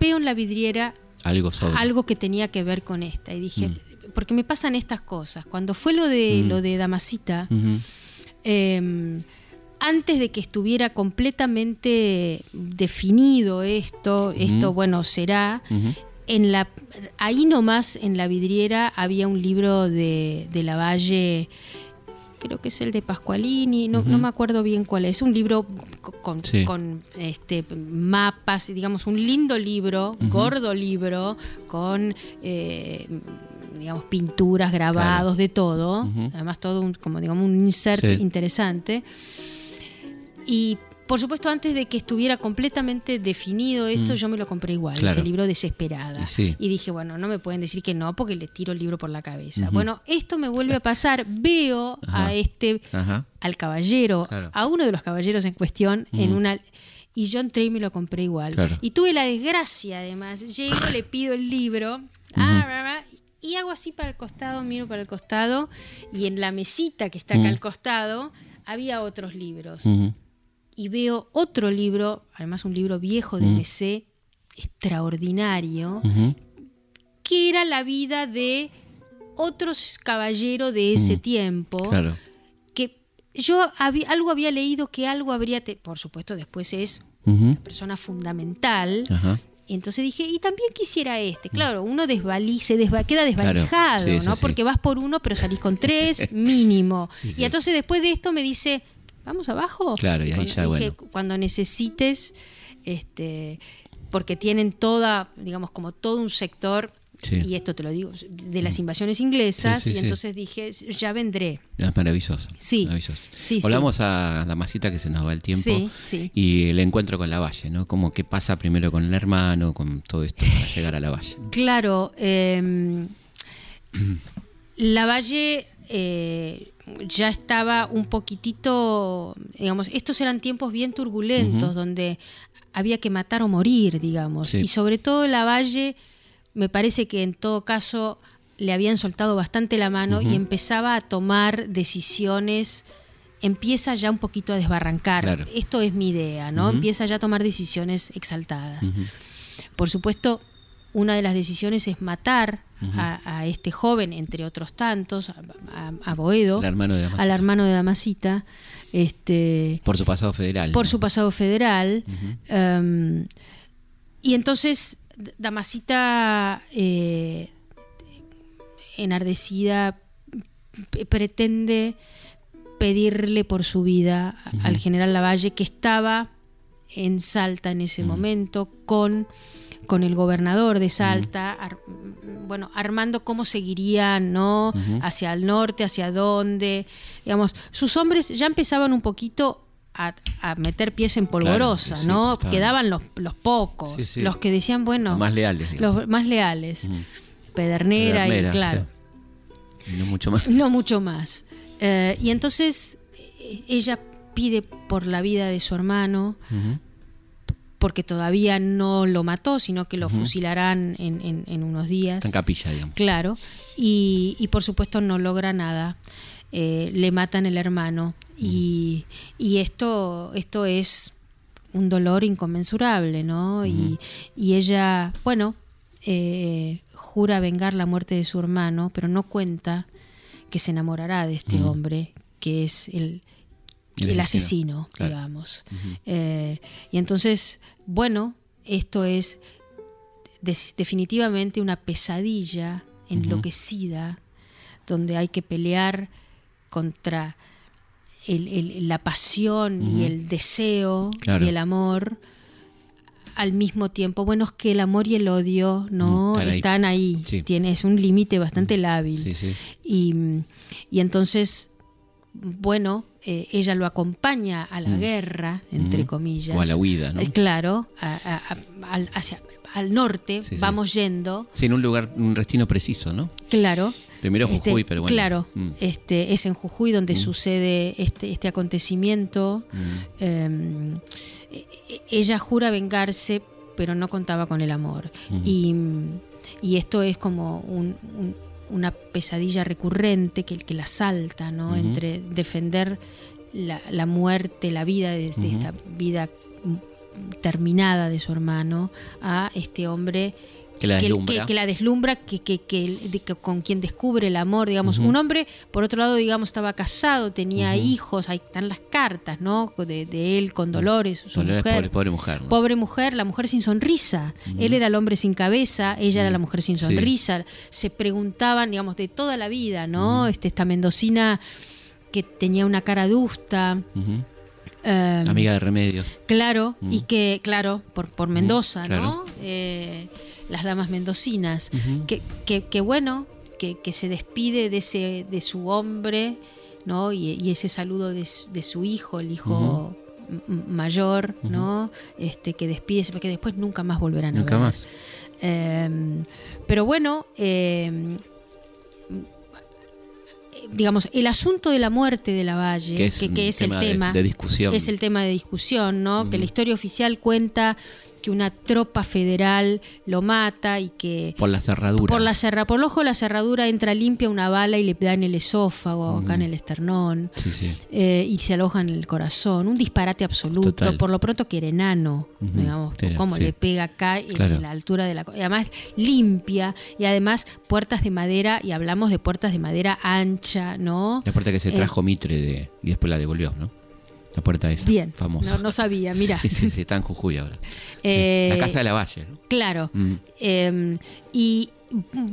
veo en la vidriera Algo sobre. algo que tenía que ver con esta y dije, porque me pasan estas cosas. Cuando fue lo de Mm. lo de Damasita, eh, antes de que estuviera completamente definido esto, esto bueno será. En la ahí nomás en la vidriera había un libro de, de Lavalle, creo que es el de Pascualini, no, no me acuerdo bien cuál es, un libro co- con, Sí. con, este, mapas, digamos, un lindo libro, gordo libro, con eh, digamos pinturas, grabados, de todo, además todo un, como digamos un insert Sí. interesante. Y por supuesto, antes de que estuviera completamente definido esto, yo me lo compré igual, Mm. Claro. ese libro Desesperada. Y sí. Y dije, bueno, no me pueden decir que no porque le tiro el libro por la cabeza. Bueno, esto me vuelve a pasar. Veo Ajá. a este, Ajá. al caballero, Claro. a uno de los caballeros en cuestión, en una. Y yo entré y me lo compré igual. Claro. Y tuve la desgracia, además. Llego, le pido el libro. ah, y hago así para el costado, miro para el costado. Y en la mesita que está acá Mm. al costado, había otros libros. Y veo otro libro, además un libro viejo de Mm. Extraordinario, que era la vida de otros caballeros de ese tiempo, Mm. Claro. que yo había, algo había leído que algo habría, te- por supuesto después es Ujú. persona fundamental, Ajá. y entonces dije, y también quisiera este. Claro, uno desvali- se desva- queda desvalijado, Claro, sí, ¿no? sí, sí. Porque vas por uno, pero salís con tres mínimo. Y entonces después de esto me dice, ¿vamos abajo? Claro, y ahí Cuando- ya, dije, bueno. Cuando necesites, este, porque tienen toda, digamos, como todo un sector, Sí. Mm. y esto te lo digo, de las invasiones inglesas, Sí, sí, y entonces dije, ya vendré. Es maravilloso. Sí. Maravilloso. Volvamos a Damasita que se nos va el tiempo. Sí, sí. Y el encuentro con la valle, ¿no? Como que pasa primero con el hermano, con todo esto para llegar a la valle. Claro, eh, Lavalle eh, ya estaba un poquitito, digamos, estos eran tiempos bien turbulentos donde había que matar o morir, digamos. Sí. Y sobre todo Lavalle, me parece que en todo caso le habían soltado bastante la mano y empezaba a tomar decisiones, empieza ya un poquito a desbarrancar. Claro. Esto es mi idea, ¿no? Empieza ya a tomar decisiones exaltadas. Por supuesto, una de las decisiones es matar a, a este joven, entre otros tantos, a, a- a Boedo, Al hermano de Damasita. al hermano de Damasita, este, Por su pasado federal. por ¿no? su pasado federal. Um, y entonces Damasita, eh, enardecida, pretende pedirle por su vida al general Lavalle, que estaba en Salta en ese momento, con, con el gobernador de Salta, ar- bueno, armando cómo seguirían, ¿no? Hacia el norte, hacia dónde. Digamos, sus hombres ya empezaban un poquito a, a meter pies en polvorosa, sí, ¿no? Quedaban los, los pocos, Sí, sí. los que decían, bueno, Los más leales, digamos. los más leales. Pedernera, Pedernera, y claro. sí. Y no mucho más. No mucho más. Eh, y entonces eh, ella pide por la vida de su hermano. Porque todavía no lo mató, sino que lo fusilarán en, en- en unos días. En capilla, digamos. Claro. Y, y por supuesto no logra nada. Eh, le matan el hermano. Y, y esto, esto es un dolor inconmensurable, ¿no? y, y ella, bueno, eh, jura vengar la muerte de su hermano, pero no cuenta que se enamorará de este hombre, que es el, El el, asesino, asesino, claro. digamos. Eh, y entonces, bueno, esto es definitivamente una pesadilla enloquecida, donde hay que pelear contra el- el- la pasión y el deseo Claro. y el amor al mismo tiempo. Bueno, es que el amor y el odio no están ahí. están ahí. Sí. Tiene, es un límite bastante lábil. Sí, sí. Y, y entonces, bueno, eh, ella lo acompaña a la guerra, entre Ujú. comillas. O a la huida, ¿no? Eh, Claro, a- a- a- al, hacia, al norte Sí, sí. vamos yendo, Sí, en un lugar, un destino preciso, ¿no? claro. Primero Este, Jujuy, pero bueno. Claro, Mm. este, es en Jujuy donde sucede este, este acontecimiento. Mm. Eh, e- e- ella jura vengarse, pero no contaba con el amor. y, y esto es como un- un- una pesadilla recurrente que, que la salta, ¿no? Entre defender la, la muerte, la vida de, de esta vida terminada de su hermano a este hombre Que la deslumbra. que, que la deslumbra, que, de- con quien descubre el amor, digamos. Un hombre, por otro lado, digamos, estaba casado, tenía hijos, ahí están las cartas, ¿no? De, de él con Dolores, su Dolores, mujer. pobre, pobre mujer. ¿no? Pobre mujer, la mujer sin sonrisa. Él era el hombre sin cabeza, ella era la mujer sin Sí. sonrisa. Se preguntaban, digamos, de toda la vida, ¿no? este, esta mendocina que tenía una cara adusta. Ujú. eh, Amiga de remedios. Claro, y que, claro, por, por Mendoza, claro. ¿no? Eh, las damas mendocinas. que, que, que bueno, que, que se despide de ese, de su hombre, ¿no? Y, y ese saludo de, su- de su hijo, el hijo m- mayor, ¿no? Este, que despide, porque después nunca más volverán a Nunca ver. más. Eh, pero bueno, eh, digamos, el asunto de la muerte de la Valle, Que es que es el tema de- tema, de discusión. es el tema de discusión, ¿no? Que la historia oficial cuenta que una tropa federal lo mata y que Por la cerradura. por la cerra, por el ojo de la cerradura entra limpia una bala y le da en el esófago, acá en el esternón, Sí, sí. eh, y se aloja en el corazón. Un disparate absoluto. Total. Por lo pronto que era enano, digamos, sí. le pega acá en, Claro. en la altura de la... y además limpia y además puertas de madera, y hablamos de puertas de madera ancha, ¿no? La puerta que se Eh, trajo Mitre de, y después la devolvió, ¿no? La puerta esa. Bien, Famosa. no, no sabía, mira. Sí, sí, sí, está en Jujuy ahora. Eh, La casa de la Valle, ¿no? Claro. Mm. Eh, y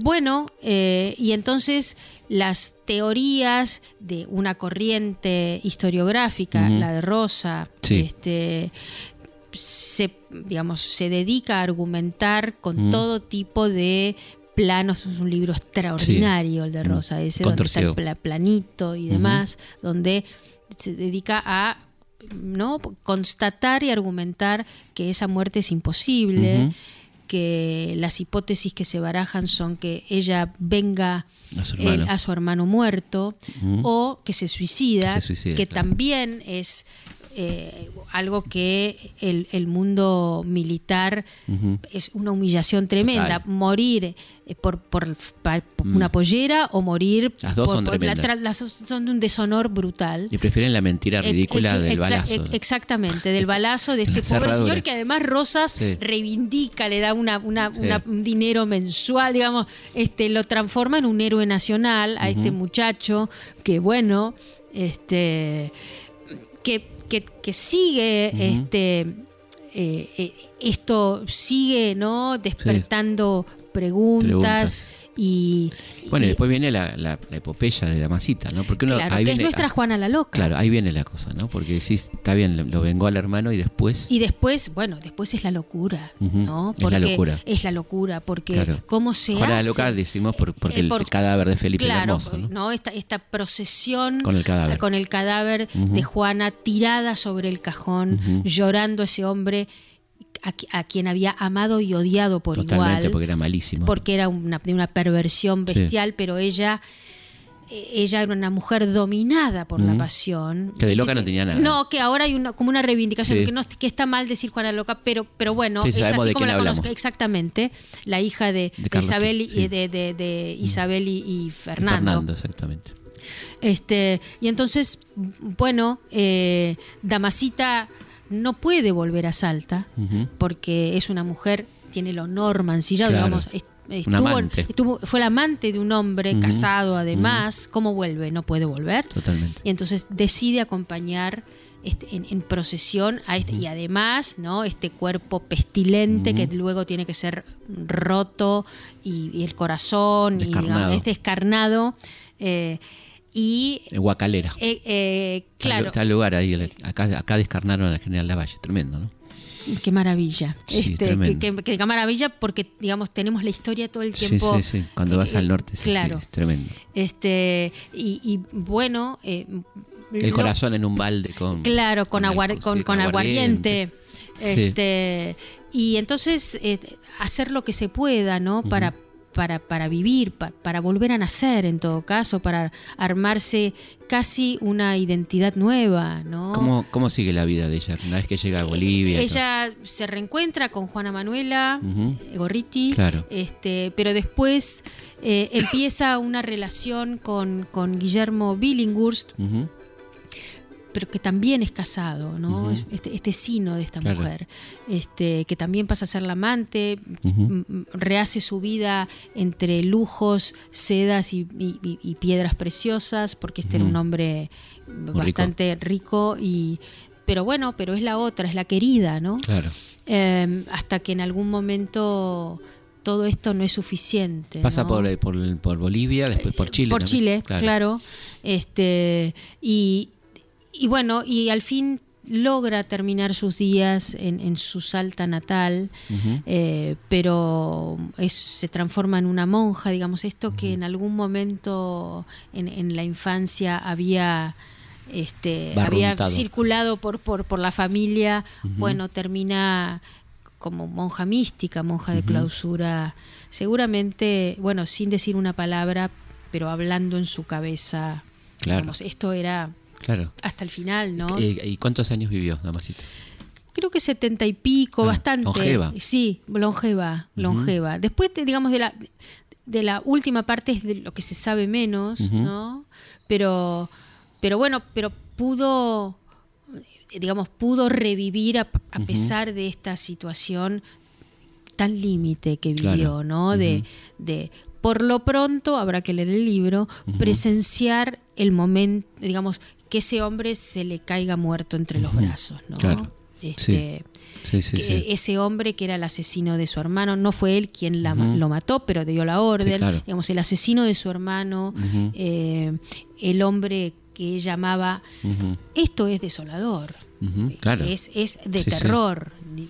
bueno, eh, y entonces las teorías de una corriente historiográfica, la de Rosa, Sí. este, se, digamos, se dedica a argumentar con todo tipo de planos. Es un libro extraordinario el de Mm. Rosa, ese donde está el planito y demás, donde se dedica a no constatar y argumentar que esa muerte es imposible, que las hipótesis que se barajan son que ella venga A su hermano. a su hermano muerto o que se suicida, Que se suicida, que claro. también es eh, algo que el, el mundo militar es una humillación tremenda. Total. Morir eh, por, por, pa- por una pollera o morir Las dos por- son por la tremendas. tra- las dos son de un deshonor brutal. Y prefieren la mentira ridícula del balazo. ex- Exactamente, del balazo de este pobre señor que además Rosas Sí. reivindica, le da una, una- Sí. una- un dinero mensual, digamos, este, lo transforma en un héroe nacional a este muchacho que bueno, este que, que- que sigue este eh, eh, esto sigue no despertando preguntas, Preguntas. Y Bueno, y después viene la, la- la epopeya de Damasita, ¿no? Porque uno, claro, ahí que es viene, nuestra Juana la loca. Claro, ahí viene la cosa, ¿no? Porque sí, está bien, lo- vengó al hermano y después... Y después, bueno, después es la locura, ¿no? es la locura. Es la locura, porque Claro. cómo se Juana la loca decimos por- porque Eh, el cadáver de Felipe el claro, Hermoso, ¿no? Esta, esta procesión Con el cadáver. con el cadáver de Juana tirada sobre el cajón, Ujú. llorando ese hombre a, qui- a quien había amado y odiado por Totalmente, igual. porque era malísimo. porque era una, de una perversión Sí. bestial, pero ella eh, ella era una mujer dominada por la pasión. Que de loca no tenía nada. No, que ahora hay una como una reivindicación, Sí. que, no, que está mal decir Juana Loca, pero, pero bueno, Sí, es así como la conozco. Exactamente, la hija de, De de Carlos Isabel, y, sí. de, de- de Isabel y, y Fernando. Fernando, exactamente. Este, y entonces, bueno, eh, Damasita no puede volver a Salta porque es una mujer, tiene el honor mancillado, Claro. digamos. Estuvo, estuvo- fue la amante de un hombre casado además. ¿Cómo vuelve? No puede volver. Totalmente. Y entonces decide acompañar este, en, en procesión a este, y además, ¿no? Este cuerpo pestilente que luego tiene que ser roto y, y el corazón y Descarnado. digamos, este escarnado. eh, y En Guacalera. eh, eh, claro, Está el lugar ahí. Acá, acá descarnaron al general Lavalle. Tremendo, ¿no? qué maravilla. Sí, este, tremendo. que, que- qué maravilla porque, digamos, tenemos la historia todo el Sí, tiempo. sí, sí. Cuando eh, vas eh, al norte, sí, sí, claro. es tremendo. Este, y, y bueno. eh, El lo- corazón en un balde con. Claro, con, aguar- alcohol, con, sí, con aguardiente. Sí. Este, y entonces eh, hacer lo que se pueda, ¿no? Para, para, para vivir, pa- para volver a nacer en todo caso, para armarse casi una identidad nueva, ¿no? ¿Cómo, ¿Cómo sigue la vida de ella? Una vez que llega a Bolivia. y todo. Ella se reencuentra con Juana Manuela eh, Gorriti, Claro. este, pero después eh, empieza una relación con, con Guillermo Billinghurst. Pero que también es casado, ¿no? Este, este sino de esta Claro. mujer, este, que también pasa a ser la amante, rehace su vida entre lujos, sedas y, y- y- y piedras preciosas, porque este era Ujú. un hombre bastante rico. y pero bueno, pero es la otra, es la querida, ¿no? Claro. Eh, hasta que en algún momento todo esto no es suficiente. Pasa ¿no? por, por, por Bolivia, después por Chile. Por también. Chile, claro. Este, y, y bueno, y al fin logra terminar sus días en, en su Salta natal, eh, pero es- se transforma en una monja, digamos, esto que en algún momento en, en la infancia había... Este, había circulado por, por, por la familia, bueno, termina como monja mística, monja de clausura, seguramente, bueno, sin decir una palabra, pero hablando en su cabeza. Claro. Digamos, esto era Claro. hasta el final, ¿no? ¿Y cuántos años vivió, Damasita? Creo que setenta y pico, Ah, bastante. longeva. Sí, longeva, longeva. Después, de, digamos, de la, de la última parte es de lo que se sabe menos. ¿no? Pero, pero bueno, pero pudo, digamos, pudo revivir a, a pesar de esta situación tan límite que vivió, Claro. ¿no? De, de, por lo pronto, habrá que leer el libro, presenciar el momento, digamos, que ese hombre se le caiga muerto entre los brazos, ¿no? Claro. Este, Sí, sí, sí. Ese hombre que era el asesino de su hermano, no fue él quien la- lo mató, pero dio la orden. Claro. Digamos, el asesino de su hermano, eh, el hombre que ella amaba. Ujú, Esto es desolador. claro. Es, es de Sí,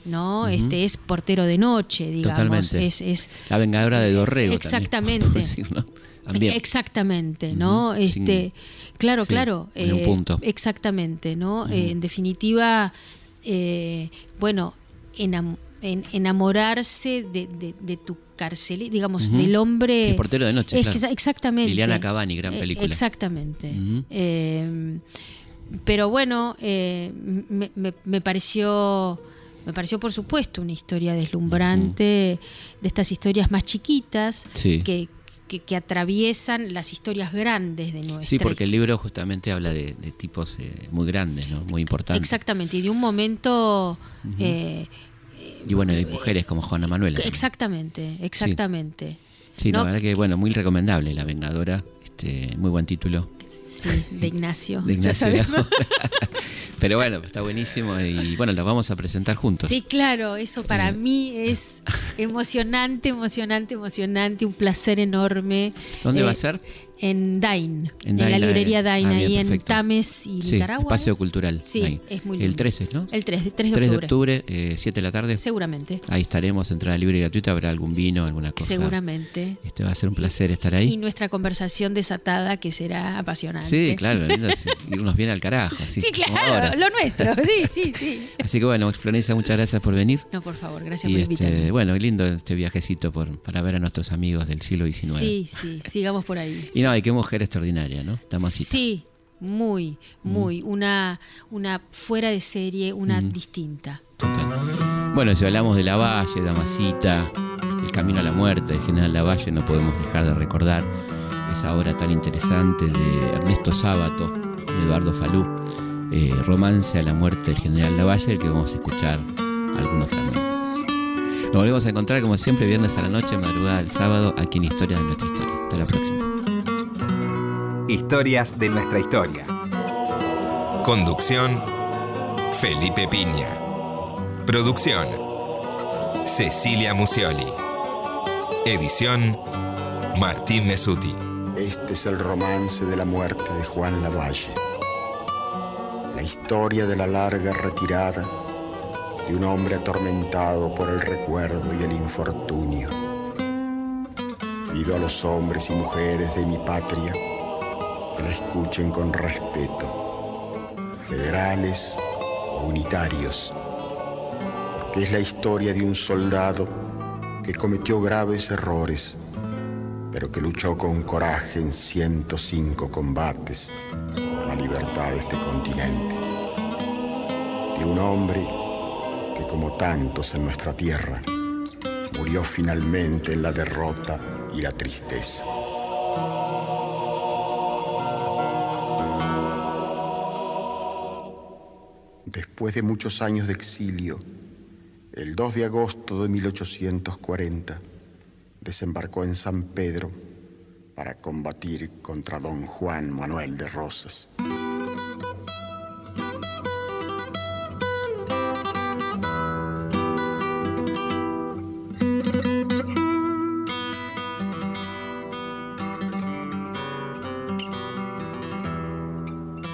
¿no? Este es portero de noche, digamos. Totalmente. Es, es La vengadora de Dorrego. Exactamente. También, por decirlo. También. Exactamente, ¿no? Este, claro, sí, claro. en un punto. Exactamente, ¿no? Eh, en definitiva, eh, bueno, enam- en- enamorarse de, de- de tu cárcel, digamos, del hombre. Sí, portero de noche, Es claro. que exa- exactamente. Liliana Cavani, gran Eh, película. exactamente. Eh, pero bueno, eh, me, me- me pareció, me pareció por supuesto una historia deslumbrante, de estas historias más chiquitas Sí. que, que, que atraviesan las historias grandes de nuestra Sí, porque el libro justamente habla de, de tipos eh, muy grandes, ¿no? muy importantes. Exactamente, y de un momento... eh, Y bueno, hay mujeres como Juana Manuela. exactamente, exactamente. Sí, ¿no? la verdad que bueno, muy recomendable La Vengadora, este, muy buen título. Sí, de Ignacio. De Ignacio. Pero bueno, está buenísimo y bueno, lo vamos a presentar juntos. Sí, claro, eso para mí es emocionante, emocionante, emocionante, un placer enorme. ¿Dónde va a Eh, ser? En Dain, En Dain, la la- librería ah, Dain, bien, ahí en. Tames y Sí, Nicaragua. Espacio ¿es? Cultural. Sí, es muy El lindo. 13, ¿no? El 3, 3 de 3 octubre. de octubre, eh, 7 de la tarde. Seguramente, Ahí estaremos, entrada libre y gratuita, habrá algún vino, alguna cosa. seguramente. Este va a ser un placer estar Y ahí. nuestra conversación desatada que será apasionante. Sí, claro, lindo, irnos bien al carajo. Así, Sí, claro, lo nuestro. Sí, sí, sí. Así que bueno, Florencia, muchas gracias por venir. No, por favor, gracias Y por este, invitarme. bueno, lindo este viajecito por, para ver a nuestros amigos del siglo XIX. Sí, sí, sigamos por ahí. Y no, y qué mujer extraordinaria, ¿no? Damasita. Sí, muy, muy. Una, una fuera de serie, una Mm. distinta. Total. Bueno, si hablamos de la Valle, Damasita, el camino a la muerte de General Lavalle, no podemos dejar de recordar esa obra tan interesante de Ernesto Sábato, de Eduardo Falú, eh, Romance a la muerte del General Lavalle, del que vamos a escuchar algunos fragmentos. Nos volvemos a encontrar como siempre viernes a la noche, madrugada del sábado, aquí en Historia de nuestra historia. Hasta la próxima. Historias de nuestra historia. Conducción, Felipe Piña. Producción, Cecilia Musioli. Edición, Martín Mesuti. Este es el romance de la muerte de Juan Lavalle. La historia de la larga retirada de un hombre atormentado por el recuerdo y el infortunio. Pido a los hombres y mujeres de mi patria la escuchen con respeto, federales o unitarios, porque es la historia de un soldado que cometió graves errores pero que luchó con coraje en 105 combates por la libertad de este continente. De un hombre que, como tantos en nuestra tierra, murió finalmente en la derrota y la tristeza. Después de muchos años de exilio, el 2 de agosto de 1840, desembarcó en San Pedro para combatir contra don Juan Manuel de Rosas.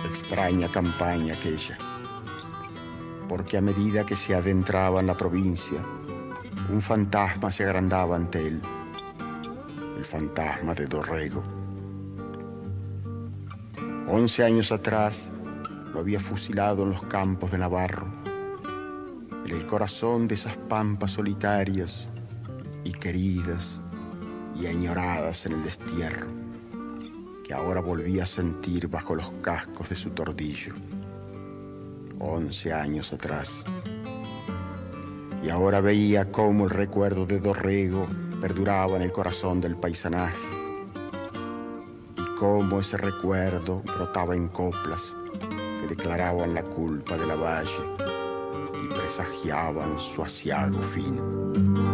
Extraña campaña aquella, porque a medida que se adentraba en la provincia, un fantasma se agrandaba ante él, el fantasma de Dorrego. Once años atrás lo había fusilado en los campos de Navarro, en el corazón de esas pampas solitarias y queridas y añoradas en el destierro, que ahora volvía a sentir bajo los cascos de su tordillo. Once años atrás y ahora veía cómo el recuerdo de Dorrego perduraba en el corazón del paisanaje y cómo ese recuerdo brotaba en coplas que declaraban la culpa de la valle y presagiaban su asiago fin.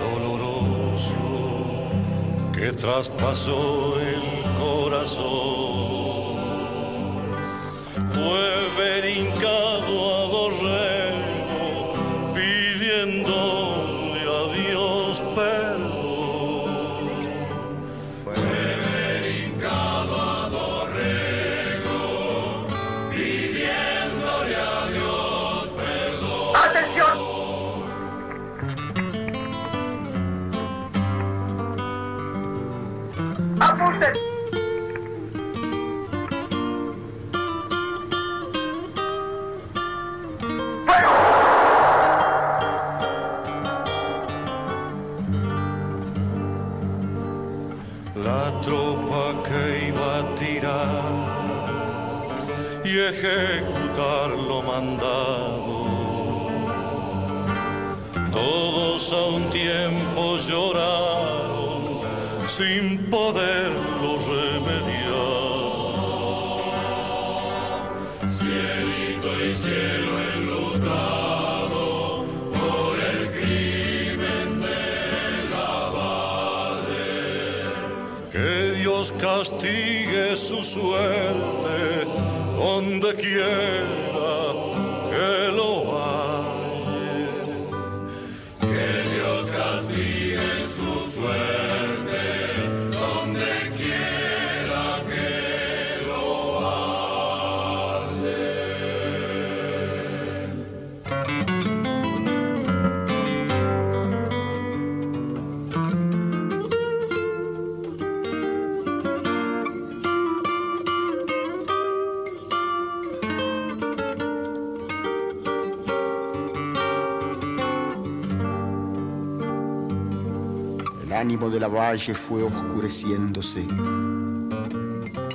Doloroso que traspasó el corazón. Fue ver ejecutar lo mandado. Todos a un tiempo lloraron sin poderlo remediar. Cielito y cielo enlutado por el crimen de la valle. Que Dios castigue su suerte ánimo de la valle fue oscureciéndose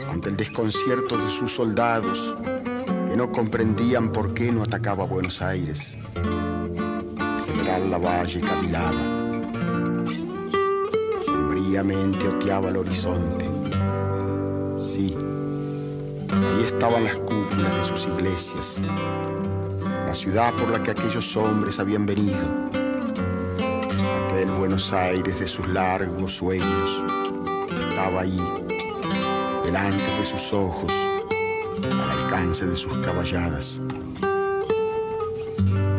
ante el desconcierto de sus soldados que no comprendían por qué no atacaba Buenos Aires. El general Lavalle cavilaba. Sombríamente oteaba el horizonte. Sí, ahí estaban las cúpulas de sus iglesias, la ciudad por la que aquellos hombres habían venido Buenos Aires de sus largos sueños estaba ahí, delante de sus ojos, al alcance de sus caballadas.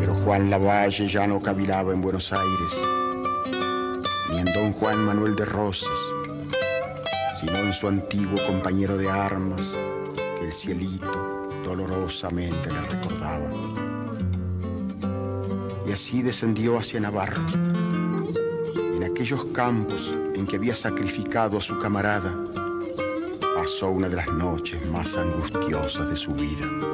Pero Juan Lavalle ya no cavilaba en Buenos Aires, ni en don Juan Manuel de Rosas, sino en su antiguo compañero de armas que el cielito dolorosamente le recordaba. Y así descendió hacia Navarro aquellos campos en que había sacrificado a su camarada, pasó una de las noches más angustiosas de su vida.